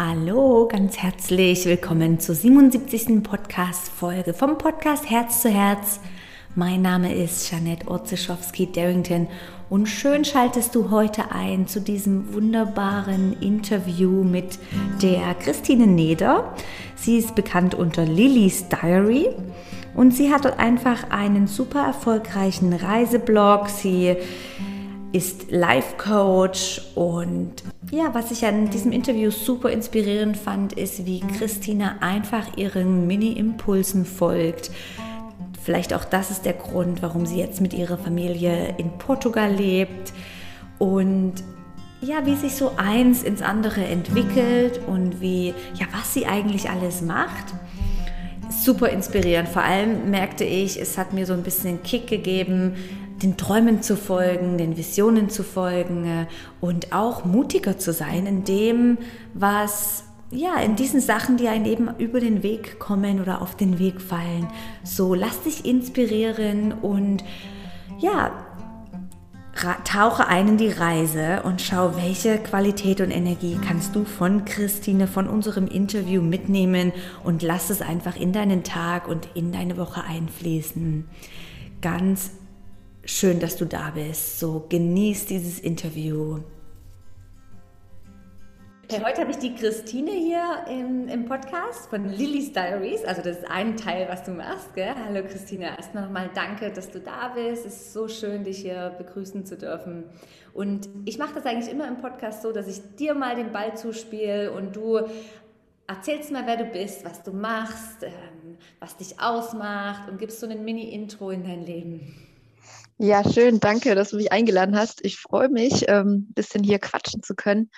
Hallo, ganz herzlich willkommen zur 77. Podcast-Folge vom Podcast Herz zu Herz. Mein Name ist Janette Orzeschowski-Darrington und schön schaltest du heute ein zu diesem wunderbaren Interview mit der Christine Neder. Sie ist bekannt unter Lillys Diary und sie hat einfach einen super erfolgreichen Reiseblog. Sie ist Life Coach und ja, was ich an diesem Interview super inspirierend fand, ist, wie Christina einfach ihren Mini-Impulsen folgt. Vielleicht auch das ist der Grund, warum sie jetzt mit ihrer Familie in Portugal lebt und ja, wie sich so eins ins andere entwickelt und wie, ja, was sie eigentlich alles macht. Super inspirierend. Vor allem merkte ich, es hat mir so ein bisschen Kick gegeben, den Träumen zu folgen, den Visionen zu folgen äh, und auch mutiger zu sein in dem, was ja, in diesen Sachen, die einem eben über den Weg kommen oder auf den Weg fallen. So, lass dich inspirieren und ja, tauche ein in die Reise und schau, welche Qualität und Energie kannst du von Christine, von unserem Interview mitnehmen und lass es einfach in deinen Tag und in deine Woche einfließen. Ganz Schön, dass du da bist. So genieß dieses Interview. Hey, heute habe ich die Christine hier im, im, Podcast von Lily's Diaries. Also das ist ein Teil, was du machst. Gell? Hallo Christine, erstmal nochmal danke, dass du da bist. Es ist so schön, dich hier begrüßen zu dürfen. Und ich mache das eigentlich immer im Podcast so, dass ich dir mal den Ball zuspiele und du erzählst mal, wer du bist, was du machst, ähm, was dich ausmacht und gibst so ein Mini-Intro in dein Leben. Ja, schön. Danke, dass du mich eingeladen hast. Ich freue mich, ein ähm, bisschen hier quatschen zu können.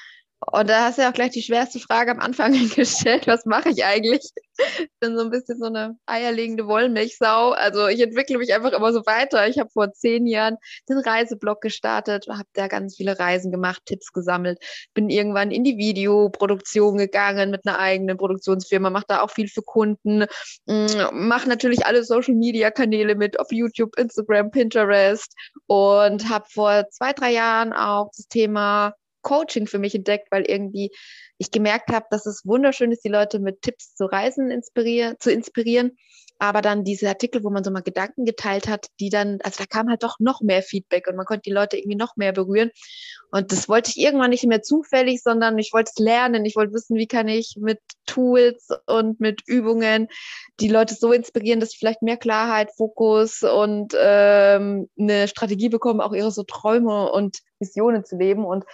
Und da hast du ja auch gleich die schwerste Frage am Anfang gestellt. Was mache ich eigentlich? Ich bin so ein bisschen so eine eierlegende Wollmilchsau. Also ich entwickle mich einfach immer so weiter. Ich habe vor zehn Jahren den Reiseblog gestartet, habe da ganz viele Reisen gemacht, Tipps gesammelt, bin irgendwann in die Videoproduktion gegangen mit einer eigenen Produktionsfirma, mache da auch viel für Kunden, mm, mache natürlich alle Social-Media-Kanäle mit auf YouTube, Instagram, Pinterest und habe vor zwei, drei Jahren auch das Thema Coaching für mich entdeckt, weil irgendwie ich gemerkt habe, dass es wunderschön ist, die Leute mit Tipps zu Reisen inspirieren, zu inspirieren. Aber dann diese Artikel, wo man so mal Gedanken geteilt hat, die dann, also da kam halt doch noch mehr Feedback und man konnte die Leute irgendwie noch mehr berühren. Und das wollte ich irgendwann nicht mehr zufällig, sondern ich wollte es lernen. Ich wollte wissen, wie kann ich mit Tools und mit Übungen die Leute so inspirieren, dass sie vielleicht mehr Klarheit, Fokus und ähm, eine Strategie bekommen, auch ihre so Träume und Visionen zu leben. Und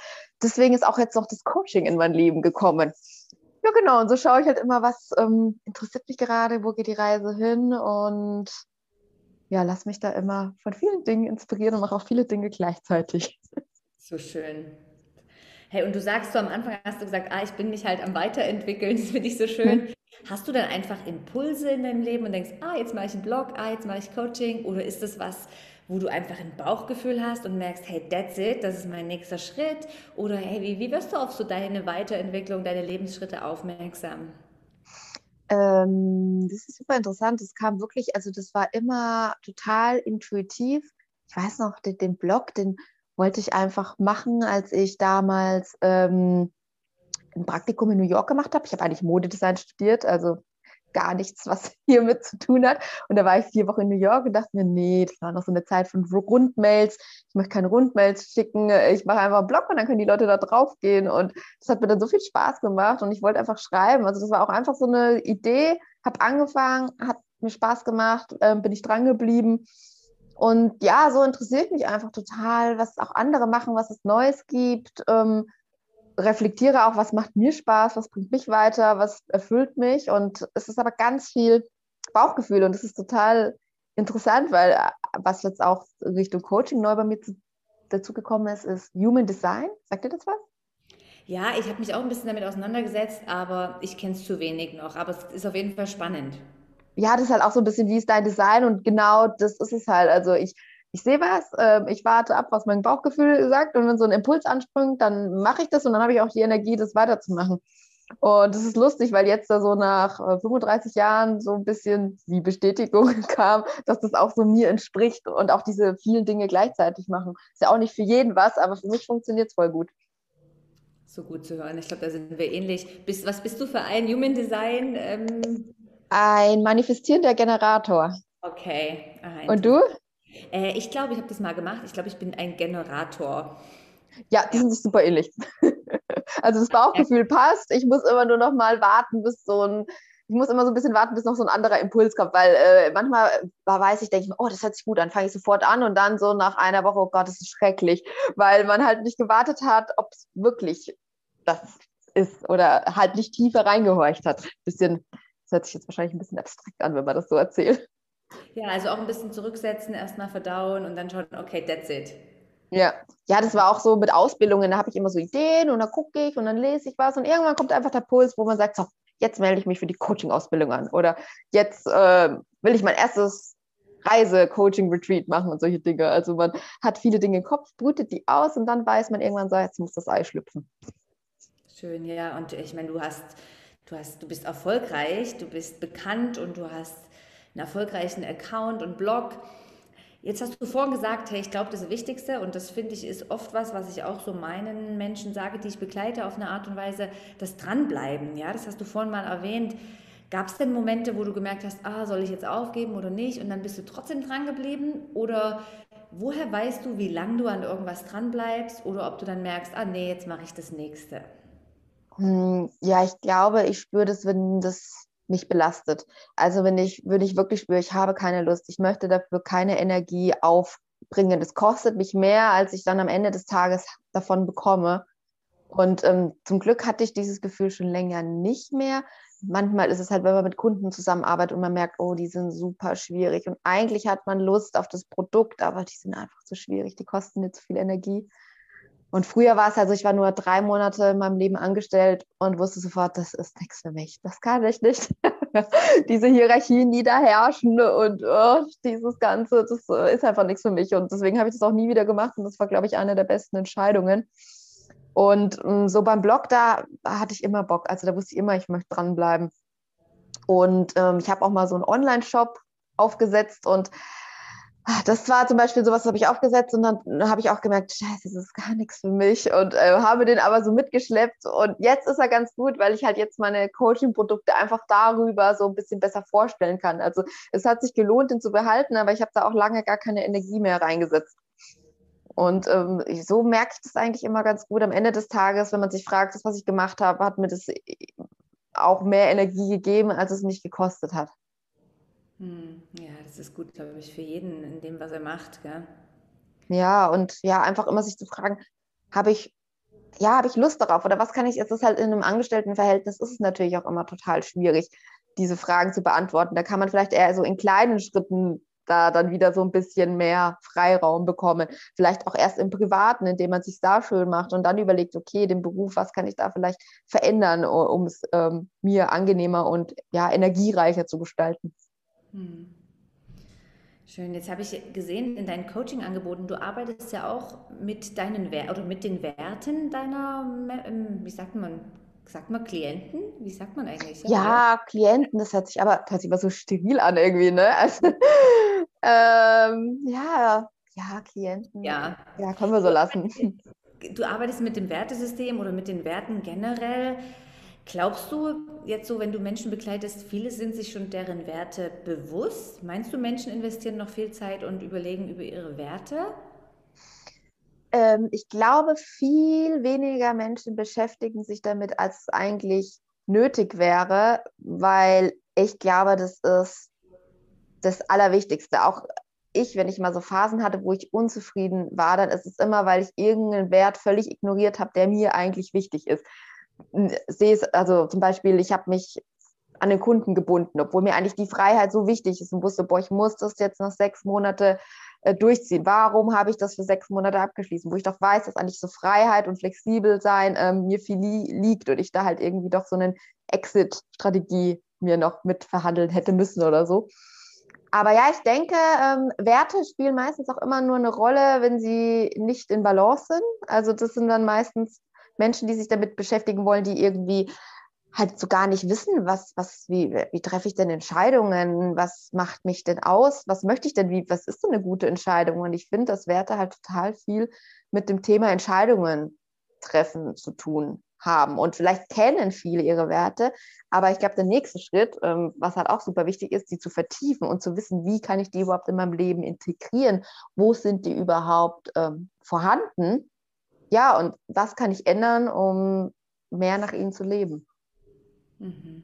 deswegen ist auch jetzt noch das Coaching in mein Leben gekommen. Ja, genau. Und so schaue ich halt immer, was ähm, interessiert mich gerade, wo geht die Reise hin und ja, lass mich da immer von vielen Dingen inspirieren und mache auch viele Dinge gleichzeitig. So schön. Hey, und du sagst so am Anfang, hast du gesagt, ah, ich bin mich halt am Weiterentwickeln, das finde ich so schön. Hast du dann einfach Impulse in deinem Leben und denkst, ah, jetzt mache ich einen Blog, ah, jetzt mache ich Coaching? Oder ist das was, wo du einfach ein Bauchgefühl hast und merkst, hey, that's it, das ist mein nächster Schritt? Oder hey, wie, wie wirst du auf so deine Weiterentwicklung, deine Lebensschritte aufmerksam? Ähm, das ist super interessant. Das kam wirklich, also das war immer total intuitiv. Ich weiß noch, den, den Blog, den wollte ich einfach machen, als ich damals ähm, ein Praktikum in New York gemacht habe. Ich habe eigentlich Modedesign studiert, also gar nichts, was hiermit zu tun hat. Und da war ich vier Wochen in New York und dachte mir, nee, das war noch so eine Zeit von Rundmails. Ich möchte keine Rundmails schicken. Ich mache einfach einen Blog und dann können die Leute da drauf gehen. Und das hat mir dann so viel Spaß gemacht und ich wollte einfach schreiben. Also das war auch einfach so eine Idee. Habe angefangen, hat mir Spaß gemacht, äh, bin ich dran geblieben. Und ja, so interessiert mich einfach total, was auch andere machen, was es Neues gibt. Ähm, reflektiere auch, was macht mir Spaß, was bringt mich weiter, was erfüllt mich. Und es ist aber ganz viel Bauchgefühl und es ist total interessant, weil äh, was jetzt auch Richtung Coaching neu bei mir dazu gekommen ist, ist Human Design. Sagt ihr das was? Ja, ich habe mich auch ein bisschen damit auseinandergesetzt, aber ich kenne es zu wenig noch. Aber es ist auf jeden Fall spannend. Ja, das ist halt auch so ein bisschen, wie ist dein Design? Und genau das ist es halt. Also ich ich sehe was, äh, ich warte ab, was mein Bauchgefühl sagt und wenn so ein Impuls anspringt, dann mache ich das und dann habe ich auch die Energie, das weiterzumachen. Und das ist lustig, weil jetzt da so nach 35 äh, Jahren so ein bisschen die Bestätigung kam, dass das auch so mir entspricht und auch diese vielen Dinge gleichzeitig machen. Ist ja auch nicht für jeden was, aber für mich funktioniert es voll gut. So gut zu hören. Ich glaube, da sind wir ähnlich. Bist, was bist du für ein Human Design? Ähm... Ein manifestierender Generator. Okay. Ah, Und du? Äh, ich glaube, ich habe das mal gemacht. Ich glaube, ich bin ein Generator. Ja, die sind sich super ähnlich. also das Bauchgefühl passt. Ich muss immer nur noch mal warten, bis so ein ich muss immer so ein bisschen warten, bis noch so ein anderer Impuls kommt, weil äh, manchmal äh, weiß ich, denke ich mir, oh, das hört sich gut an, fange ich sofort an und dann so nach einer Woche, oh Gott, das ist schrecklich, weil man halt nicht gewartet hat, ob es wirklich das ist oder halt nicht tiefer reingehorcht hat. Bisschen, das hört sich jetzt wahrscheinlich ein bisschen abstrakt an, wenn man das so erzählt. Ja, also auch ein bisschen zurücksetzen, erstmal verdauen und dann schauen, okay, that's it. Ja, ja, das war auch so mit Ausbildungen, da habe ich immer so Ideen und dann gucke ich und dann lese ich was und irgendwann kommt einfach der Puls, wo man sagt, so, jetzt melde ich mich für die Coaching-Ausbildung an oder jetzt äh, will ich mein erstes Reise-Coaching-Retreat machen und solche Dinge. Also man hat viele Dinge im Kopf, brütet die aus und dann weiß man irgendwann so, jetzt muss das Ei schlüpfen. Schön, ja. Und ich meine, du hast, du hast, du bist erfolgreich, du bist bekannt und du hast einen erfolgreichen Account und Blog. Jetzt hast du vorhin gesagt, hey, ich glaube, das Wichtigste, und das finde ich ist oft was, was ich auch so meinen Menschen sage, die ich begleite auf eine Art und Weise, das Dranbleiben. Ja, das hast du vorhin mal erwähnt. Gab es denn Momente, wo du gemerkt hast, ah, soll ich jetzt aufgeben oder nicht? Und dann bist du trotzdem dran geblieben? Oder woher weißt du, wie lange du an irgendwas dranbleibst? Oder ob du dann merkst, ah, nee, jetzt mache ich das nächste? Hm, ja, ich glaube, ich spüre das, wenn das mich belastet. Also wenn ich, wenn ich wirklich spüre, ich habe keine Lust, ich möchte dafür keine Energie aufbringen. Das kostet mich mehr, als ich dann am Ende des Tages davon bekomme. Und ähm, zum Glück hatte ich dieses Gefühl schon länger nicht mehr. Manchmal ist es halt, wenn man mit Kunden zusammenarbeitet und man merkt, oh, die sind super schwierig. Und eigentlich hat man Lust auf das Produkt, aber die sind einfach zu schwierig, die kosten nicht zu viel Energie. Und früher war es also, ich war nur drei Monate in meinem Leben angestellt und wusste sofort, das ist nichts für mich. Das kann ich nicht. Diese Hierarchien, die da herrschen und oh, dieses Ganze, das äh, ist einfach nichts für mich. Und deswegen habe ich das auch nie wieder gemacht. Und das war, glaube ich, eine der besten Entscheidungen. Und ähm, so beim Blog, da hatte ich immer Bock. Also da wusste ich immer, ich möchte dranbleiben. Und ähm, ich habe auch mal so einen Online-Shop aufgesetzt und das war zum Beispiel sowas, habe ich aufgesetzt und dann habe ich auch gemerkt, scheiße, das ist gar nichts für mich und äh, habe den aber so mitgeschleppt und jetzt ist er ganz gut, weil ich halt jetzt meine Coaching-Produkte einfach darüber so ein bisschen besser vorstellen kann. Also es hat sich gelohnt, den zu behalten, aber ich habe da auch lange gar keine Energie mehr reingesetzt. Und ähm, so merke ich das eigentlich immer ganz gut. Am Ende des Tages, wenn man sich fragt, das, was ich gemacht habe, hat mir das auch mehr Energie gegeben, als es mich gekostet hat. Hm, ja, das ist gut, glaube ich, für jeden in dem, was er macht. Gell? Ja, und ja, einfach immer sich zu fragen, habe ich, ja, habe ich Lust darauf oder was kann ich, jetzt ist halt in einem Angestelltenverhältnis, ist es natürlich auch immer total schwierig, diese Fragen zu beantworten. Da kann man vielleicht eher so in kleinen Schritten da dann wieder so ein bisschen mehr Freiraum bekommen. Vielleicht auch erst im Privaten, indem man sich da schön macht und dann überlegt, okay, den Beruf, was kann ich da vielleicht verändern, um es ähm, mir angenehmer und ja, energiereicher zu gestalten. Hm. Schön. Jetzt habe ich gesehen in deinen Coaching-Angeboten, du arbeitest ja auch mit deinen Wer oder mit den Werten deiner, ähm, wie sagt man, sagt man Klienten? Wie sagt man eigentlich? Ja, ja Klienten, das hört sich aber hört sich immer so steril an irgendwie, ne? Also, ähm, ja, ja, Klienten. Ja. Ja, können wir so lassen. Du arbeitest mit dem Wertesystem oder mit den Werten generell. Glaubst du jetzt so, wenn du Menschen begleitest, viele sind sich schon deren Werte bewusst? Meinst du, Menschen investieren noch viel Zeit und überlegen über ihre Werte? Ähm, ich glaube, viel weniger Menschen beschäftigen sich damit, als es eigentlich nötig wäre, weil ich glaube, das ist das Allerwichtigste. Auch ich, wenn ich mal so Phasen hatte, wo ich unzufrieden war, dann ist es immer, weil ich irgendeinen Wert völlig ignoriert habe, der mir eigentlich wichtig ist sehe es, also zum Beispiel, ich habe mich an den Kunden gebunden, obwohl mir eigentlich die Freiheit so wichtig ist und wusste, boah, ich muss das jetzt noch sechs Monate äh, durchziehen. Warum habe ich das für sechs Monate abgeschlossen? Wo ich doch weiß, dass eigentlich so Freiheit und flexibel sein ähm, mir viel li liegt und ich da halt irgendwie doch so eine Exit-Strategie mir noch mit verhandeln hätte müssen oder so. Aber ja, ich denke, ähm, Werte spielen meistens auch immer nur eine Rolle, wenn sie nicht in Balance sind. Also das sind dann meistens Menschen, die sich damit beschäftigen wollen, die irgendwie halt so gar nicht wissen, was, was, wie, wie treffe ich denn Entscheidungen? Was macht mich denn aus? Was möchte ich denn? Wie, was ist denn eine gute Entscheidung? Und ich finde, dass Werte halt total viel mit dem Thema Entscheidungen Entscheidungstreffen zu tun haben. Und vielleicht kennen viele ihre Werte, aber ich glaube, der nächste Schritt, ähm, was halt auch super wichtig ist, die zu vertiefen und zu wissen, wie kann ich die überhaupt in meinem Leben integrieren? Wo sind die überhaupt ähm, vorhanden? Ja, und was kann ich ändern, um mehr nach ihnen zu leben? Mhm.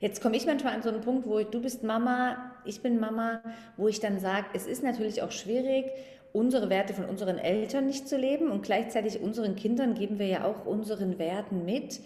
Jetzt komme ich manchmal an so einen Punkt, wo du bist Mama, ich bin Mama, wo ich dann sage, es ist natürlich auch schwierig, unsere Werte von unseren Eltern nicht zu leben und gleichzeitig unseren Kindern geben wir ja auch unseren Werten mit.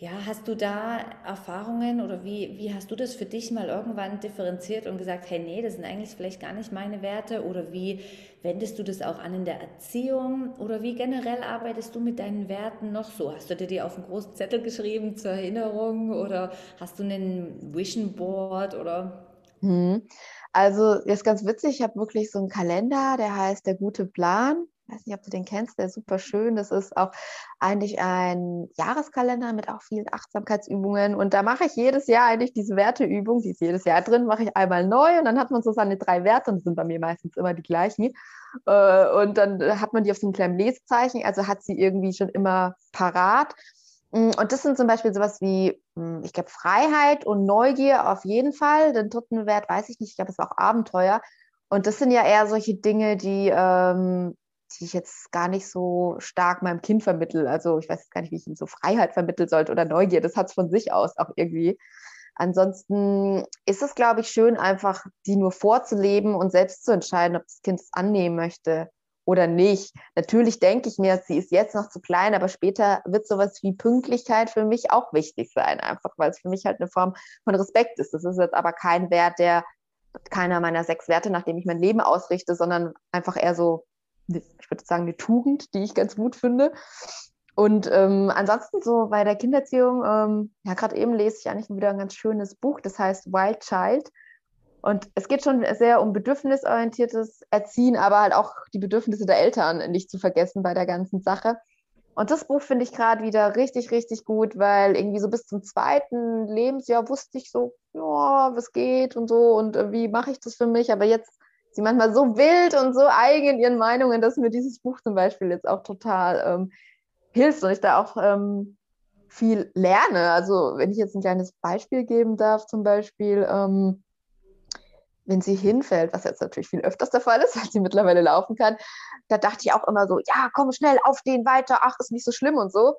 Ja, hast du da Erfahrungen oder wie, wie hast du das für dich mal irgendwann differenziert und gesagt, hey, nee, das sind eigentlich vielleicht gar nicht meine Werte oder wie wendest du das auch an in der Erziehung oder wie generell arbeitest du mit deinen Werten noch so? Hast du dir die auf einen großen Zettel geschrieben zur Erinnerung oder hast du einen Vision Board oder? Hm. Also, ist ganz witzig, ich habe wirklich so einen Kalender, der heißt Der gute Plan. Ich weiß nicht, ob du den kennst, der ist super schön. Das ist auch eigentlich ein Jahreskalender mit auch vielen Achtsamkeitsübungen. Und da mache ich jedes Jahr eigentlich diese Werteübung, die ist jedes Jahr drin, mache ich einmal neu und dann hat man so seine drei Werte und das sind bei mir meistens immer die gleichen. Äh, und dann hat man die auf so einem kleinen Lesezeichen, also hat sie irgendwie schon immer parat. Mm, und das sind zum Beispiel sowas wie, mm, ich glaube, Freiheit und Neugier auf jeden Fall. Den dritten Wert weiß ich nicht, ich glaube, es ist auch Abenteuer. Und das sind ja eher solche Dinge, die, ähm, die ich jetzt gar nicht so stark meinem Kind vermittel. Also ich weiß gar nicht, wie ich ihm so Freiheit vermitteln sollte oder Neugier. Das hat es von sich aus auch irgendwie. Ansonsten ist es, glaube ich, schön, einfach die nur vorzuleben und selbst zu entscheiden, ob das Kind es annehmen möchte oder nicht. Natürlich denke ich mir, sie ist jetzt noch zu klein, aber später wird sowas wie Pünktlichkeit für mich auch wichtig sein, einfach weil es für mich halt eine Form von Respekt ist. Das ist jetzt aber kein Wert, der keiner meiner sechs Werte, nachdem ich mein Leben ausrichte, sondern einfach eher so, ich würde sagen, eine Tugend, die ich ganz gut finde. Und ähm, ansonsten so bei der Kindererziehung, ähm, ja, gerade eben lese ich eigentlich wieder ein ganz schönes Buch, das heißt Wild Child. Und es geht schon sehr um bedürfnisorientiertes Erziehen, aber halt auch die Bedürfnisse der Eltern nicht zu vergessen bei der ganzen Sache. Und das Buch finde ich gerade wieder richtig, richtig gut, weil irgendwie so bis zum zweiten Lebensjahr wusste ich so, ja, was geht und so und äh, wie mache ich das für mich. Aber jetzt sie manchmal so wild und so eigen in ihren Meinungen, dass mir dieses Buch zum Beispiel jetzt auch total ähm, hilft und ich da auch ähm, viel lerne. Also wenn ich jetzt ein kleines Beispiel geben darf, zum Beispiel, ähm, wenn sie hinfällt, was jetzt natürlich viel öfters der Fall ist, weil sie mittlerweile laufen kann, da dachte ich auch immer so, ja, komm schnell, aufstehen, weiter, ach, ist nicht so schlimm und so.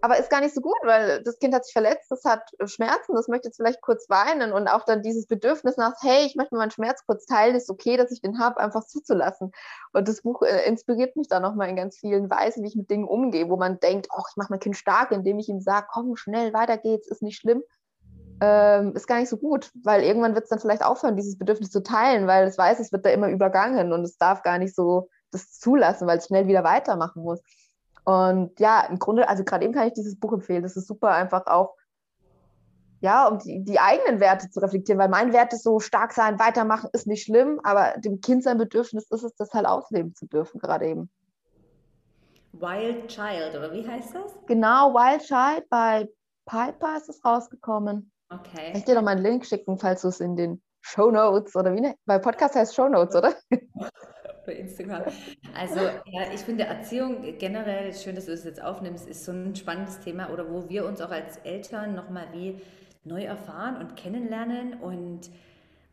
Aber ist gar nicht so gut, weil das Kind hat sich verletzt, das hat Schmerzen, das möchte jetzt vielleicht kurz weinen und auch dann dieses Bedürfnis nach, hey, ich möchte meinen Schmerz kurz teilen, ist okay, dass ich den habe, einfach zuzulassen. Und das Buch äh, inspiriert mich da nochmal in ganz vielen Weisen, wie ich mit Dingen umgehe, wo man denkt, oh, ich mache mein Kind stark, indem ich ihm sage, komm schnell, weiter geht's, ist nicht schlimm ähm, ist gar nicht so gut, weil irgendwann wird es dann vielleicht aufhören, dieses Bedürfnis zu teilen, weil es weiß, es wird da immer übergangen und es darf gar nicht so das zulassen, weil es schnell wieder weitermachen muss. Und ja, im Grunde, also gerade eben kann ich dieses Buch empfehlen. Das ist super einfach auch, ja, um die, die eigenen Werte zu reflektieren, weil mein Wert ist so stark sein, weitermachen ist nicht schlimm, aber dem Kind sein Bedürfnis ist es, das halt ausleben zu dürfen, gerade eben. Wild Child, oder wie heißt das? Genau, Wild Child bei Piper ist es rausgekommen. Okay. Ich dir noch mal einen Link schicken, falls du es in den Show Notes oder wie ne? Bei Podcast heißt Show Notes, oder? Bei Instagram. Also ja, ich finde Erziehung generell, schön, dass du es jetzt aufnimmst, ist so ein spannendes Thema oder wo wir uns auch als Eltern nochmal wie neu erfahren und kennenlernen und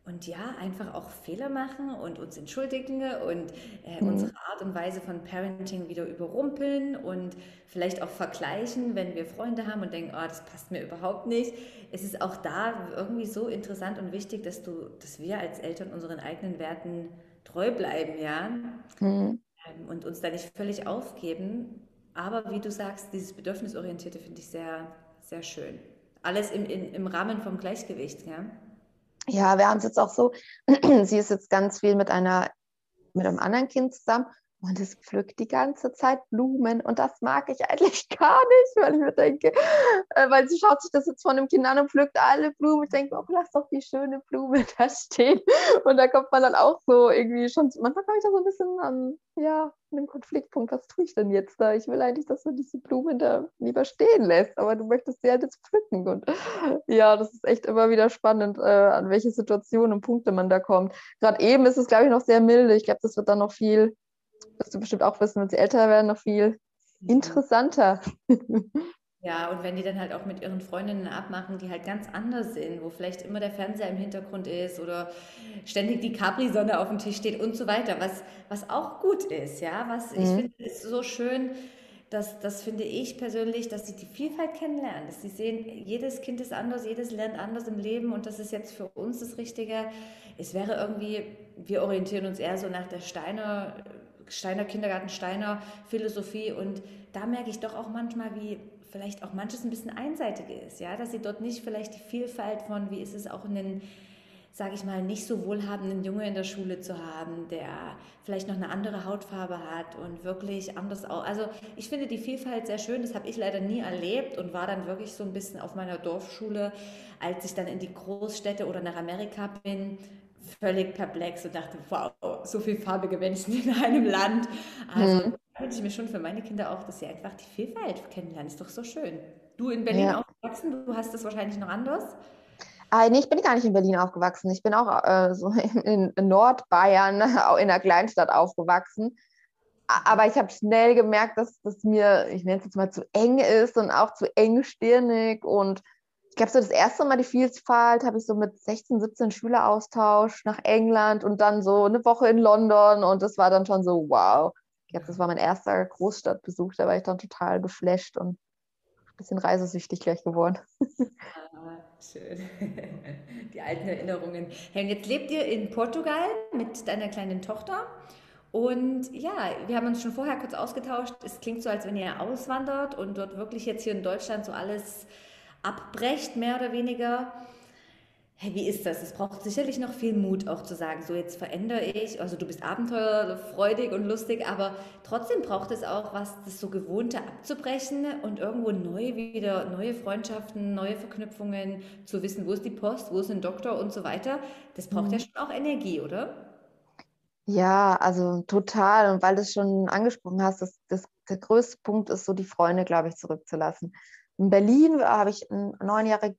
und ja, einfach auch Fehler machen und uns entschuldigen und äh, mhm. unsere Art und Weise von Parenting wieder überrumpeln und vielleicht auch vergleichen, wenn wir Freunde haben und denken, oh, das passt mir überhaupt nicht. Es ist auch da irgendwie so interessant und wichtig, dass du, dass wir als Eltern unseren eigenen Werten treu bleiben, ja, mhm. und uns da nicht völlig aufgeben. Aber wie du sagst, dieses Bedürfnisorientierte finde ich sehr, sehr schön. Alles im, in, im Rahmen vom Gleichgewicht, ja ja, wir haben es jetzt auch so, sie ist jetzt ganz viel mit einer, mit einem anderen Kind zusammen und es pflückt die ganze Zeit Blumen und das mag ich eigentlich gar nicht, weil ich mir denke, äh, weil sie schaut sich das jetzt von dem Kind an und pflückt alle Blumen. Ich denke, oh, lass doch die schöne Blume da stehen. Und da kommt man dann auch so irgendwie schon, manchmal komme ich da so ein bisschen an, ja, einem Konfliktpunkt, was tue ich denn jetzt da? Ich will eigentlich, dass du diese Blume da lieber stehen lässt, aber du möchtest sie halt jetzt pflücken. Und ja, das ist echt immer wieder spannend, äh, an welche Situationen und Punkte man da kommt. Gerade eben ist es, glaube ich, noch sehr milde. Ich glaube, das wird dann noch viel wirst du bestimmt auch wissen, wenn sie älter werden, noch viel interessanter. Ja, und wenn die dann halt auch mit ihren Freundinnen abmachen, die halt ganz anders sind, wo vielleicht immer der Fernseher im Hintergrund ist oder ständig die Capri-Sonne auf dem Tisch steht und so weiter, was, was auch gut ist, ja, was ich Mhm. finde, ist so schön, dass, das finde ich persönlich, dass sie die Vielfalt kennenlernen, dass sie sehen, jedes Kind ist anders, jedes lernt anders im Leben und das ist jetzt für uns das Richtige. Es wäre irgendwie, wir orientieren uns eher so nach der Steiner, Steiner Kindergarten, Steiner Philosophie und da merke ich doch auch manchmal, wie vielleicht auch manches ein bisschen einseitig ist, ja, dass sie dort nicht vielleicht die Vielfalt von, wie ist es auch in den sage ich mal, nicht so wohlhabenden Junge in der Schule zu haben, der vielleicht noch eine andere Hautfarbe hat und wirklich anders auch. Also ich finde die Vielfalt sehr schön, das habe ich leider nie erlebt und war dann wirklich so ein bisschen auf meiner Dorfschule, als ich dann in die Großstädte oder nach Amerika bin, völlig perplex und dachte, wow, so viele farbige Menschen in einem Land. Also Mhm. wünsche ich mir schon für meine Kinder auch, dass sie einfach die Vielfalt kennenlernen. Ist doch so schön. Du in Berlin Ja. aufgewachsen, du hast das wahrscheinlich noch anders. Ah, nee, ich bin gar nicht in Berlin aufgewachsen. Ich bin auch äh, so in, in Nordbayern, in einer Kleinstadt aufgewachsen. Aber ich habe schnell gemerkt, dass das mir, ich nenne es jetzt mal, zu eng ist und auch zu engstirnig. Und ich glaube, so das erste Mal die Vielfalt habe ich so mit 16, 17 Schüleraustausch nach England und dann so eine Woche in London. Und das war dann schon so, wow. Ich glaube, das war mein erster Großstadtbesuch. Da war ich dann total geflasht und ein bisschen reisesüchtig gleich geworden. Ah, schön. Die alten Erinnerungen. Hey, und jetzt lebt ihr in Portugal mit deiner kleinen Tochter. Und ja, wir haben uns schon vorher kurz ausgetauscht. Es klingt so, als wenn ihr auswandert und dort wirklich jetzt hier in Deutschland so alles abbrecht, mehr oder weniger. Hey, wie ist das? Es braucht sicherlich noch viel Mut, auch zu sagen, so jetzt verändere ich. Also du bist abenteuerfreudig und lustig, aber trotzdem braucht es auch was, das so Gewohnte abzubrechen und irgendwo neu wieder, neue Freundschaften, neue Verknüpfungen, zu wissen, wo ist die Post, wo ist ein Doktor und so weiter. Das braucht ja Mhm. schon auch Energie, oder? Ja, also total. Und weil du es schon angesprochen hast, das, das, der größte Punkt ist so, die Freunde, glaube ich, zurückzulassen. In Berlin habe ich neun Jahre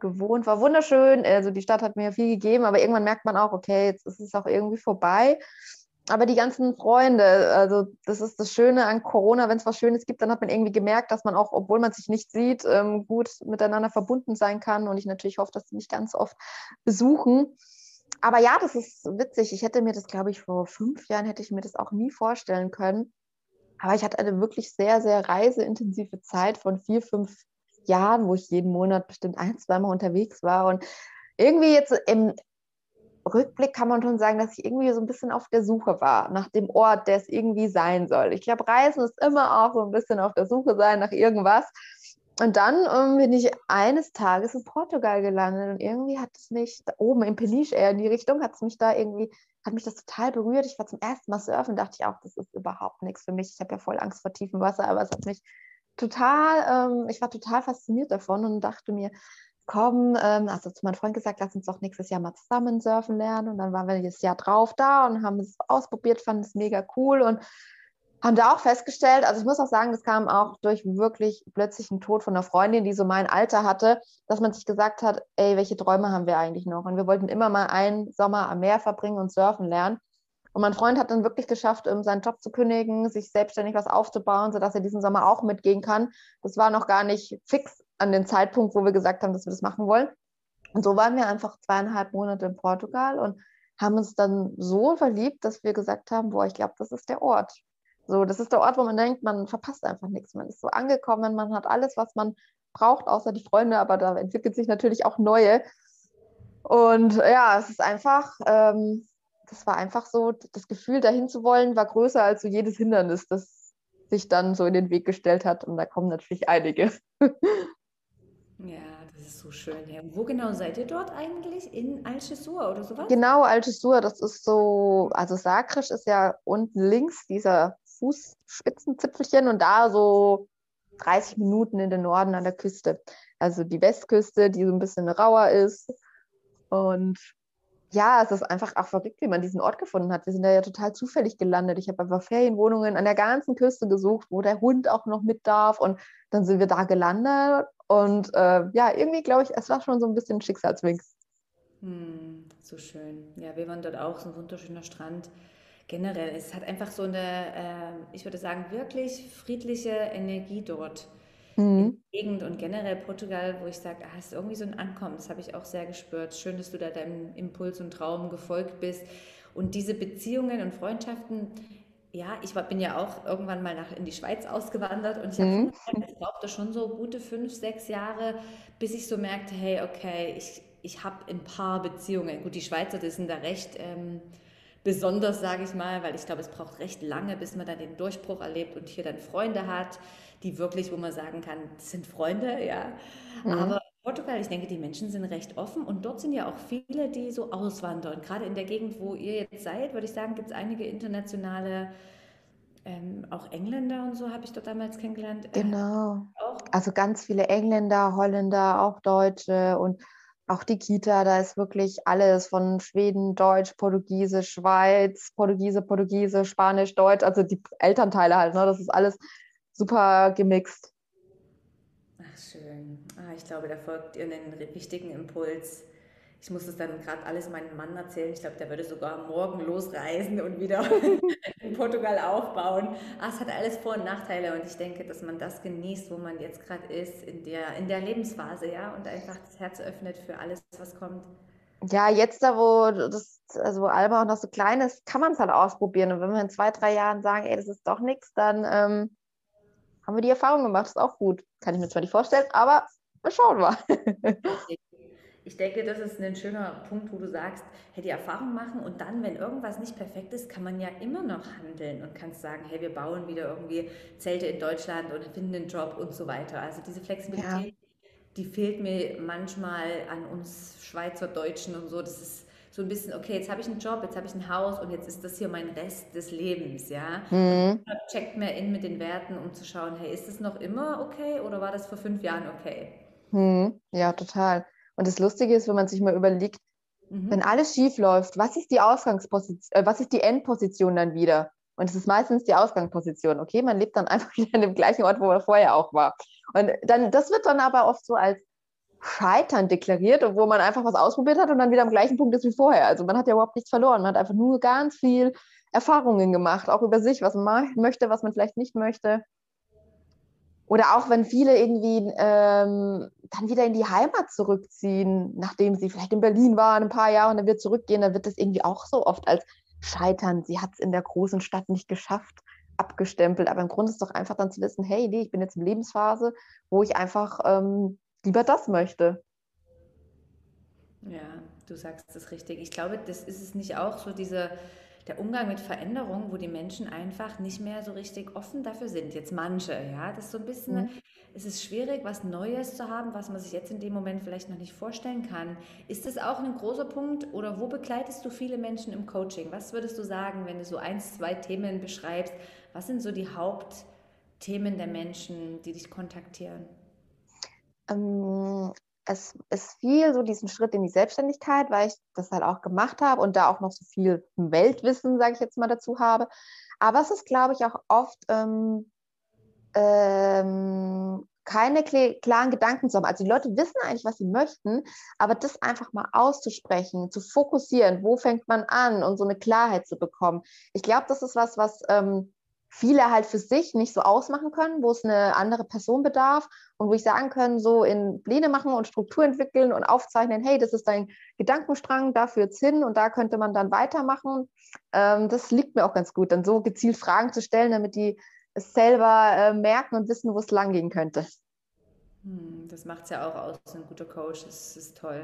gewohnt, war wunderschön. Also die Stadt hat mir viel gegeben, aber irgendwann merkt man auch, okay, jetzt ist es auch irgendwie vorbei. Aber die ganzen Freunde, also das ist das Schöne an Corona, wenn es was Schönes gibt, dann hat man irgendwie gemerkt, dass man auch, obwohl man sich nicht sieht, ähm, gut miteinander verbunden sein kann. Und ich natürlich hoffe, dass sie mich ganz oft besuchen. Aber ja, das ist witzig. Ich hätte mir das, glaube ich, vor fünf Jahren hätte ich mir das auch nie vorstellen können. Aber ich hatte eine wirklich sehr, sehr reiseintensive Zeit von vier, fünf Jahren, wo ich jeden Monat bestimmt ein, zweimal unterwegs war. Und irgendwie jetzt im Rückblick kann man schon sagen, dass ich irgendwie so ein bisschen auf der Suche war nach dem Ort, der es irgendwie sein soll. Ich glaube, Reisen ist immer auch so ein bisschen auf der Suche sein nach irgendwas. Und dann ähm, bin ich eines Tages in Portugal gelandet und irgendwie hat es mich da oben in Peniche eher in die Richtung, hat es mich da irgendwie, hat mich das total berührt. Ich war zum ersten Mal surfen, dachte ich auch, das ist überhaupt nichts für mich. Ich habe ja voll Angst vor tiefem Wasser, aber es hat mich total, ähm, ich war total fasziniert davon und dachte mir, komm, ähm, also zu meinem Freund gesagt, lass uns doch nächstes Jahr mal zusammen surfen lernen. Und dann waren wir das Jahr drauf da und haben es ausprobiert, fanden es mega cool und haben da auch festgestellt, also ich muss auch sagen, das kam auch durch wirklich plötzlichen Tod von einer Freundin, die so mein Alter hatte, dass man sich gesagt hat, ey, welche Träume haben wir eigentlich noch? Und wir wollten immer mal einen Sommer am Meer verbringen und surfen lernen. Und mein Freund hat dann wirklich geschafft, seinen Job zu kündigen, sich selbstständig was aufzubauen, sodass er diesen Sommer auch mitgehen kann. Das war noch gar nicht fix an dem Zeitpunkt, wo wir gesagt haben, dass wir das machen wollen. Und so waren wir einfach zweieinhalb Monate in Portugal und haben uns dann so verliebt, dass wir gesagt haben, boah, ich glaube, das ist der Ort. So, das ist der Ort, wo man denkt, man verpasst einfach nichts. Man ist so angekommen, man hat alles, was man braucht, außer die Freunde, aber da entwickelt sich natürlich auch neue. Und ja, es ist einfach, ähm, das war einfach so, das Gefühl, dahin zu wollen, war größer als so jedes Hindernis, das sich dann so in den Weg gestellt hat. Und da kommen natürlich einige. Ja, das ist so schön. Wo genau seid ihr dort eigentlich? In Algesur oder sowas? Genau, Algesur, das ist so, also Sakrisch ist ja unten links dieser Fußspitzenzipfelchen und da so 30 Minuten in den Norden an der Küste. Also die Westküste, die so ein bisschen rauer ist. Und ja, es ist einfach auch verrückt, wie man diesen Ort gefunden hat. Wir sind da ja total zufällig gelandet. Ich habe einfach Ferienwohnungen an der ganzen Küste gesucht, wo der Hund auch noch mit darf. Und dann sind wir da gelandet. Und äh, ja, irgendwie glaube ich, es war schon so ein bisschen ein Schicksalswink. Hm, so schön. Ja, wir waren dort auch, so ein wunderschöner Strand. Generell, es hat einfach so eine, äh, ich würde sagen, wirklich friedliche Energie dort mhm. in der Gegend und generell Portugal, wo ich sage, ah, es ist irgendwie so ein Ankommen, das habe ich auch sehr gespürt. Schön, dass du da deinem Impuls und Traum gefolgt bist. Und diese Beziehungen und Freundschaften, ja, ich war, bin ja auch irgendwann mal nach, in die Schweiz ausgewandert und ich mhm. brauchte schon so gute fünf, sechs Jahre, bis ich so merkte, hey, okay, ich, ich habe ein paar Beziehungen. Gut, die Schweizer, die sind da recht ähm, besonders, sage ich mal, weil ich glaube, es braucht recht lange, bis man dann den Durchbruch erlebt und hier dann Freunde hat, die wirklich, wo man sagen kann, das sind Freunde, ja. Mhm. Aber Portugal, ich denke, die Menschen sind recht offen und dort sind ja auch viele, die so auswandern. Gerade in der Gegend, wo ihr jetzt seid, würde ich sagen, gibt es einige internationale, ähm, auch Engländer und so habe ich dort damals kennengelernt. Äh, genau. Auch. Also ganz viele Engländer, Holländer, auch Deutsche und auch die Kita, da ist wirklich alles von Schweden, Deutsch, Portugiesisch, Schweiz, Portugiese, Portugiese, Spanisch, Deutsch, also die Elternteile halt, ne? Das ist alles super gemixt. Ach, schön. Ah, ich glaube, da folgt ihr einen wichtigen Impuls. Ich muss es dann gerade alles meinem Mann erzählen. Ich glaube, der würde sogar morgen losreisen und wieder in Portugal aufbauen. Ah, es hat alles Vor- und Nachteile und ich denke, dass man das genießt, wo man jetzt gerade ist, in der, in der Lebensphase, ja, und einfach das Herz öffnet für alles, was kommt. Ja, jetzt da, wo das, also wo Alba auch noch so klein ist, kann man es halt ausprobieren. Und wenn wir in zwei, drei Jahren sagen, ey, das ist doch nichts, dann ähm, haben wir die Erfahrung gemacht. Das ist auch gut. Kann ich mir zwar nicht vorstellen, aber wir schauen mal. Ich denke, das ist ein schöner Punkt, wo du sagst, hey, die Erfahrung machen und dann, wenn irgendwas nicht perfekt ist, kann man ja immer noch handeln und kannst sagen, hey, wir bauen wieder irgendwie Zelte in Deutschland oder finden einen Job und so weiter. Also diese Flexibilität, ja. die fehlt mir manchmal an uns Schweizer Deutschen und so. Das ist so ein bisschen, okay, jetzt habe ich einen Job, jetzt habe ich ein Haus und jetzt ist das hier mein Rest des Lebens, ja. Mhm. Checkt mehr in mit den Werten, um zu schauen, hey, ist das noch immer okay oder war das vor fünf Jahren okay? Mhm. Ja, total. Und das Lustige ist, wenn man sich mal überlegt, mhm. wenn alles schief läuft, was ist die Ausgangsposition, äh, was ist die Endposition dann wieder? Und es ist meistens die Ausgangsposition. Okay, man lebt dann einfach wieder an dem gleichen Ort, wo man vorher auch war. Und dann, das wird dann aber oft so als Scheitern deklariert, obwohl man einfach was ausprobiert hat und dann wieder am gleichen Punkt ist wie vorher. Also man hat ja überhaupt nichts verloren. Man hat einfach nur ganz viel Erfahrungen gemacht, auch über sich, was man möchte, was man vielleicht nicht möchte. Oder auch wenn viele irgendwie ähm, dann wieder in die Heimat zurückziehen, nachdem sie vielleicht in Berlin waren ein paar Jahre und dann wieder zurückgehen, dann wird das irgendwie auch so oft als Scheitern. Sie hat es in der großen Stadt nicht geschafft, abgestempelt. Aber im Grunde ist es doch einfach dann zu wissen, hey, nee, ich bin jetzt in Lebensphase, wo ich einfach ähm, lieber das möchte. Ja, du sagst es richtig. Ich glaube, das ist es nicht auch so, diese, der Umgang mit Veränderung, wo die Menschen einfach nicht mehr so richtig offen dafür sind. Jetzt manche, ja, das ist so ein bisschen, mhm. es ist schwierig, was Neues zu haben, was man sich jetzt in dem Moment vielleicht noch nicht vorstellen kann. Ist das auch ein großer Punkt oder wo begleitest du viele Menschen im Coaching? Was würdest du sagen, wenn du so eins, zwei Themen beschreibst? Was sind so die Hauptthemen der Menschen, die dich kontaktieren? ähm, es ist viel so diesen Schritt in die Selbstständigkeit, weil ich das halt auch gemacht habe und da auch noch so viel Weltwissen, sage ich jetzt mal, dazu habe. Aber es ist, glaube ich, auch oft ähm, ähm, keine klaren Gedanken zu haben. Also die Leute wissen eigentlich, was sie möchten, aber das einfach mal auszusprechen, zu fokussieren, wo fängt man an und so eine Klarheit zu bekommen. Ich glaube, das ist was, was ähm, viele halt für sich nicht so ausmachen können, wo es eine andere Person bedarf und wo ich sagen kann, so in Pläne machen und Struktur entwickeln und aufzeichnen, hey, das ist dein Gedankenstrang, da führt's hin und da könnte man dann weitermachen. Ähm, das liegt mir auch ganz gut, dann so gezielt Fragen zu stellen, damit die es selber äh, merken und wissen, wo es langgehen könnte. Hm, das macht es ja auch aus, ein guter Coach, das ist toll.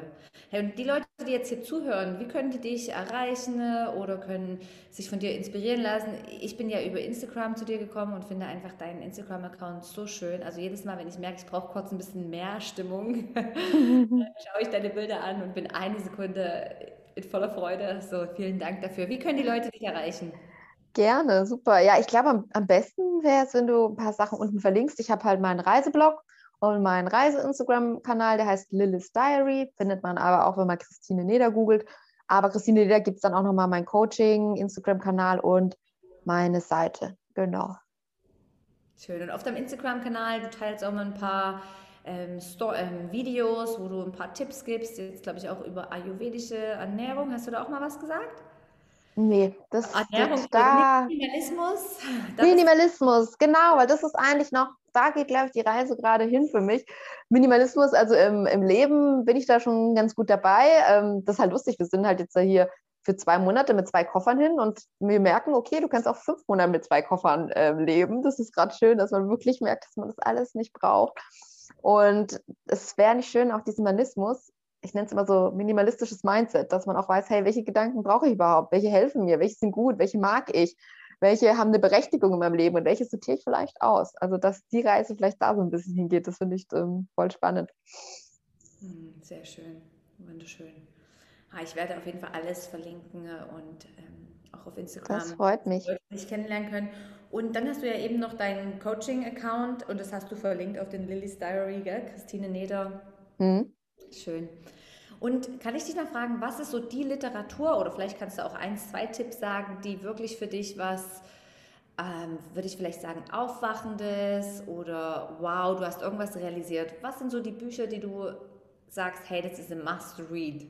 Hey, und die Leute, die jetzt hier zuhören, wie können die dich erreichen oder können sich von dir inspirieren lassen? Ich bin ja über Instagram zu dir gekommen und finde einfach deinen Instagram-Account so schön. Also jedes Mal, wenn ich merke, ich brauche kurz ein bisschen mehr Stimmung, schaue ich deine Bilder an und bin eine Sekunde in voller Freude. So, vielen Dank dafür. Wie können die Leute dich erreichen? Gerne, super. Ja, ich glaube, am, am besten wäre es, wenn du ein paar Sachen unten verlinkst. Ich habe halt meinen Reiseblog und mein Reise-Instagram-Kanal, der heißt Lilith Diary, findet man aber auch, wenn man Christine Neder googelt. Aber Christine Neder gibt es dann auch nochmal mein Coaching, Instagram-Kanal und meine Seite. Genau. Schön. Und auf deinem Instagram-Kanal, du teilst auch mal ein paar ähm, ähm, Videos, wo du ein paar Tipps gibst. Jetzt glaube ich auch über ayurvedische Ernährung. Hast du da auch mal was gesagt? Nee, das Ernährung da. Minimalismus. Minimalismus, genau, weil das ist eigentlich noch, da geht, glaube ich, die Reise gerade hin für mich. Minimalismus, also im, im Leben bin ich da schon ganz gut dabei. Ähm, das ist halt lustig, wir sind halt jetzt hier für zwei Monate mit zwei Koffern hin und wir merken, okay, du kannst auch fünf Monate mit zwei Koffern äh, leben. Das ist gerade schön, dass man wirklich merkt, dass man das alles nicht braucht. Und es wäre nicht schön, auch diesen Minimalismus, ich nenne es immer so minimalistisches Mindset, dass man auch weiß, hey, welche Gedanken brauche ich überhaupt? Welche helfen mir? Welche sind gut? Welche mag ich? Welche haben eine Berechtigung in meinem Leben und welche sortiere ich vielleicht aus? Also, dass die Reise vielleicht da so ein bisschen hingeht, das finde ich ähm, voll spannend. Hm, sehr schön, wunderschön. Ah, ich werde auf jeden Fall alles verlinken und ähm, auch auf Instagram. Das freut mich. Dich kennenlernen können. Und dann hast du ja eben noch deinen Coaching-Account und das hast du verlinkt auf den Lily's Diary, gell? Christine Neder. Mhm. Schön. Und kann ich dich mal fragen, was ist so die Literatur oder vielleicht kannst du auch ein, zwei Tipps sagen, die wirklich für dich was, ähm, würde ich vielleicht sagen, Aufwachendes oder wow, du hast irgendwas realisiert. Was sind so die Bücher, die du sagst, hey, das ist ein Must-Read?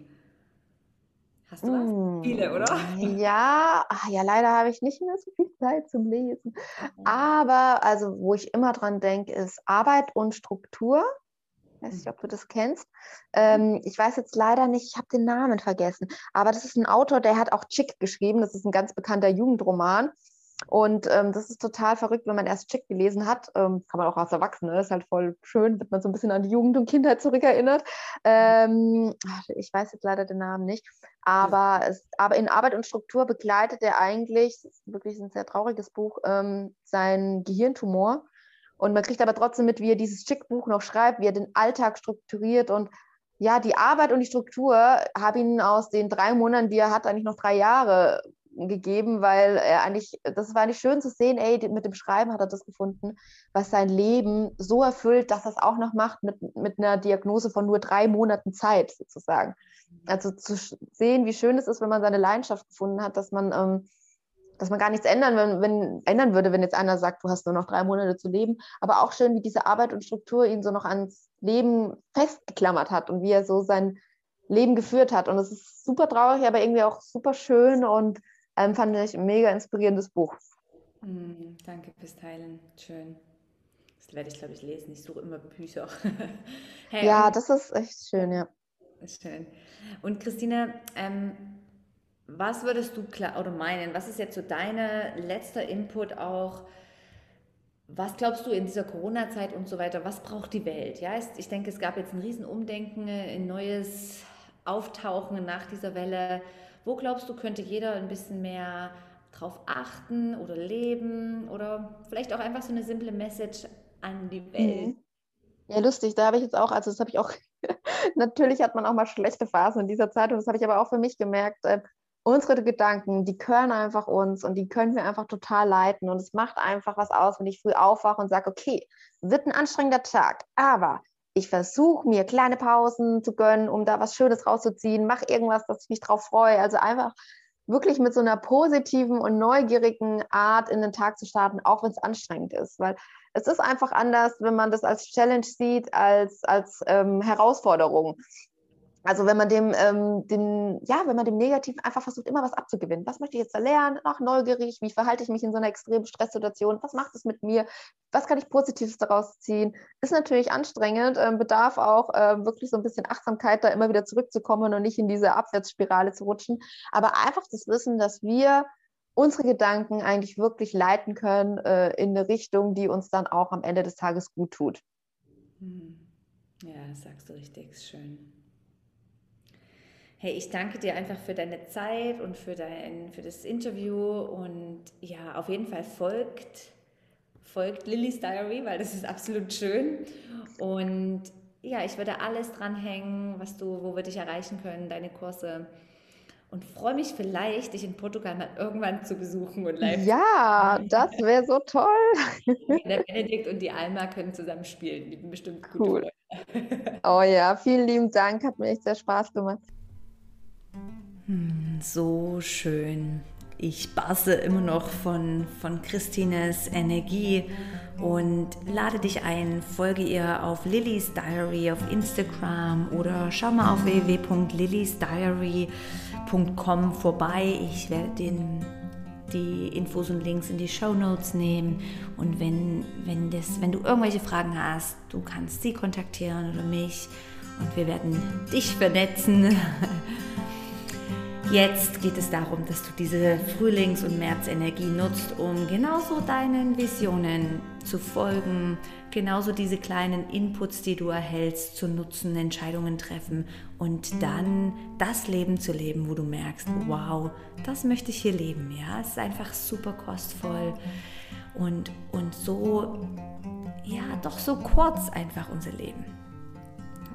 Hast du? Mm, Viele, oder? Ja, ach, ja, leider habe ich nicht mehr so viel Zeit zum Lesen. Aber also, wo ich immer dran denke, ist Arbeit und Struktur. Ich weiß nicht, ob du das kennst. Ähm, ich weiß jetzt leider nicht, ich habe den Namen vergessen. Aber das ist ein Autor, der hat auch Chick geschrieben. Das ist ein ganz bekannter Jugendroman. Und ähm, das ist total verrückt, wenn man erst Chick gelesen hat. Ähm, kann man auch als Erwachsene, ist halt voll schön, wird man so ein bisschen an die Jugend und Kindheit zurückerinnert. Ähm, ich weiß jetzt leider den Namen nicht. Aber, es, aber in Arbeit und Struktur begleitet er eigentlich, das ist wirklich ein sehr trauriges Buch, ähm, seinen Gehirntumor. Und man kriegt aber trotzdem mit, wie er dieses Chick-Buch noch schreibt, wie er den Alltag strukturiert und ja, die Arbeit und die Struktur haben ihn aus den drei Monaten, die er hat, eigentlich noch drei Jahre gegeben, weil er eigentlich, das war nicht schön zu sehen, ey, mit dem Schreiben hat er das gefunden, was sein Leben so erfüllt, dass er es auch noch macht mit, mit einer Diagnose von nur drei Monaten Zeit sozusagen. Also zu sehen, wie schön es ist, wenn man seine Leidenschaft gefunden hat, dass man, ähm, dass man gar nichts ändern, wenn, wenn, ändern würde, wenn jetzt einer sagt, du hast nur noch drei Monate zu leben. Aber auch schön, wie diese Arbeit und Struktur ihn so noch ans Leben festgeklammert hat und wie er so sein Leben geführt hat. Und es ist super traurig, aber irgendwie auch super schön und ähm, fand ich ein mega inspirierendes Buch. Mm, danke fürs Teilen. Schön. Das werde ich, glaube ich, lesen. Ich suche immer Bücher. hey, ja, das ist echt schön, ja. Schön. Und Christine, ähm, was würdest du oder meinen, was ist jetzt so deine letzter Input auch? Was glaubst du in dieser Corona-Zeit und so weiter, was braucht die Welt? Ja, ich denke, es gab jetzt ein Riesenumdenken, ein neues Auftauchen nach dieser Welle. Wo glaubst du, könnte jeder ein bisschen mehr drauf achten oder leben oder vielleicht auch einfach so eine simple Message an die Welt? Mhm. Ja, lustig, da habe ich jetzt auch, also das habe ich auch, natürlich hat man auch mal schlechte Phasen in dieser Zeit und das habe ich aber auch für mich gemerkt, äh, unsere Gedanken, die können einfach uns und die können wir einfach total leiten und es macht einfach was aus, wenn ich früh aufwache und sage, okay, wird ein anstrengender Tag, aber ich versuche mir kleine Pausen zu gönnen, um da was Schönes rauszuziehen, mache irgendwas, dass ich mich drauf freue. Also einfach wirklich mit so einer positiven und neugierigen Art in den Tag zu starten, auch wenn es anstrengend ist. Weil es ist einfach anders, wenn man das als Challenge sieht, als, als ähm, Herausforderung. Also wenn man dem, ähm, dem, ja, wenn man dem Negativen einfach versucht, immer was abzugewinnen. Was möchte ich jetzt da lernen? Ach, neugierig, wie verhalte ich mich in so einer extremen Stresssituation? Was macht es mit mir? Was kann ich Positives daraus ziehen? Ist natürlich anstrengend, ähm, bedarf auch äh, wirklich so ein bisschen Achtsamkeit, da immer wieder zurückzukommen und nicht in diese Abwärtsspirale zu rutschen. Aber einfach das Wissen, dass wir unsere Gedanken eigentlich wirklich leiten können äh, in eine Richtung, die uns dann auch am Ende des Tages gut tut. Hm. Ja, das sagst du richtig schön. Hey, ich danke dir einfach für deine Zeit und für, dein, für das Interview und ja, auf jeden Fall folgt, folgt Lillys Diary, weil das ist absolut schön und ja, ich würde alles dranhängen, was du, wo wir dich erreichen können, deine Kurse und freue mich vielleicht, dich in Portugal mal irgendwann zu besuchen und live. Ja, das wäre so toll. Der Benedikt und die Alma können zusammen spielen. Die sind bestimmt cool. Oh ja, vielen lieben Dank, hat mir echt sehr Spaß gemacht. Hm, so schön. Ich basse immer noch von, von Christines Energie und lade dich ein, folge ihr auf Lillys Diary auf Instagram oder schau mal auf www.lillysdiary.com vorbei. Ich werde den, die Infos und Links in die Show Notes nehmen. Und wenn, wenn, das, wenn du irgendwelche Fragen hast, du kannst sie kontaktieren oder mich. Und wir werden dich vernetzen. Jetzt geht es darum, dass du diese Frühlings- und Märzenergie nutzt, um genauso deinen Visionen zu folgen, genauso diese kleinen Inputs, die du erhältst, zu nutzen, Entscheidungen treffen und dann das Leben zu leben, wo du merkst, wow, das möchte ich hier leben. Ja, es ist einfach super kostvoll und, und so, ja, doch so kurz einfach unser Leben.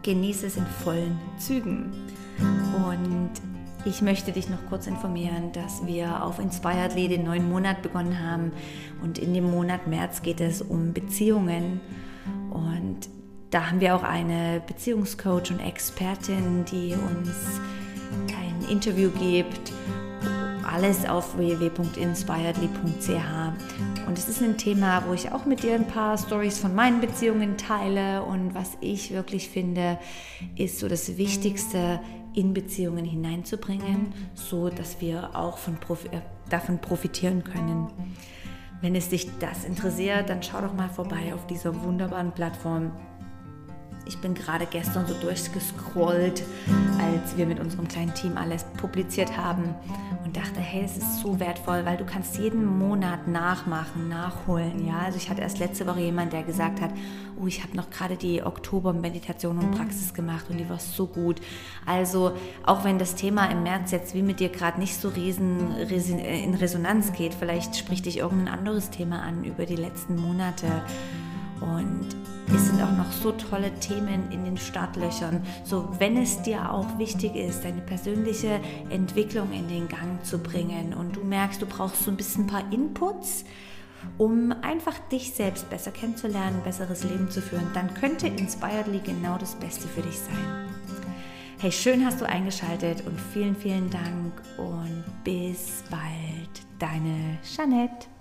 Genieße es in vollen Zügen. Und ich möchte dich noch kurz informieren, dass wir auf Inspiredly den neuen Monat begonnen haben und in dem Monat März geht es um Beziehungen und da haben wir auch eine Beziehungscoach und Expertin, die uns ein Interview gibt. Alles auf www.inspiredly.ch. Und es ist ein Thema, wo ich auch mit dir ein paar Stories von meinen Beziehungen teile. Und was ich wirklich finde, ist so das Wichtigste in Beziehungen hineinzubringen, so dass wir auch Profi äh, davon profitieren können. Wenn es dich das interessiert, dann schau doch mal vorbei auf dieser wunderbaren Plattform ich bin gerade gestern so durchgescrollt, als wir mit unserem kleinen Team alles publiziert haben und dachte, hey, das ist so wertvoll, weil du kannst jeden Monat nachmachen, nachholen. Ja, also ich hatte erst letzte Woche jemand, der gesagt hat, oh, ich habe noch gerade die Oktober-Meditation und Praxis gemacht und die war so gut. Also auch wenn das Thema im März jetzt wie mit dir gerade nicht so riesen in Resonanz geht, vielleicht spricht dich irgendein anderes Thema an über die letzten Monate und es sind auch noch so tolle Themen in den Startlöchern. So, wenn es dir auch wichtig ist, deine persönliche Entwicklung in den Gang zu bringen und du merkst, du brauchst so ein bisschen ein paar Inputs, um einfach dich selbst besser kennenzulernen, ein besseres Leben zu führen, dann könnte Inspiredly genau das Beste für dich sein. Hey, schön hast du eingeschaltet und vielen, vielen Dank und bis bald, deine Jeanette.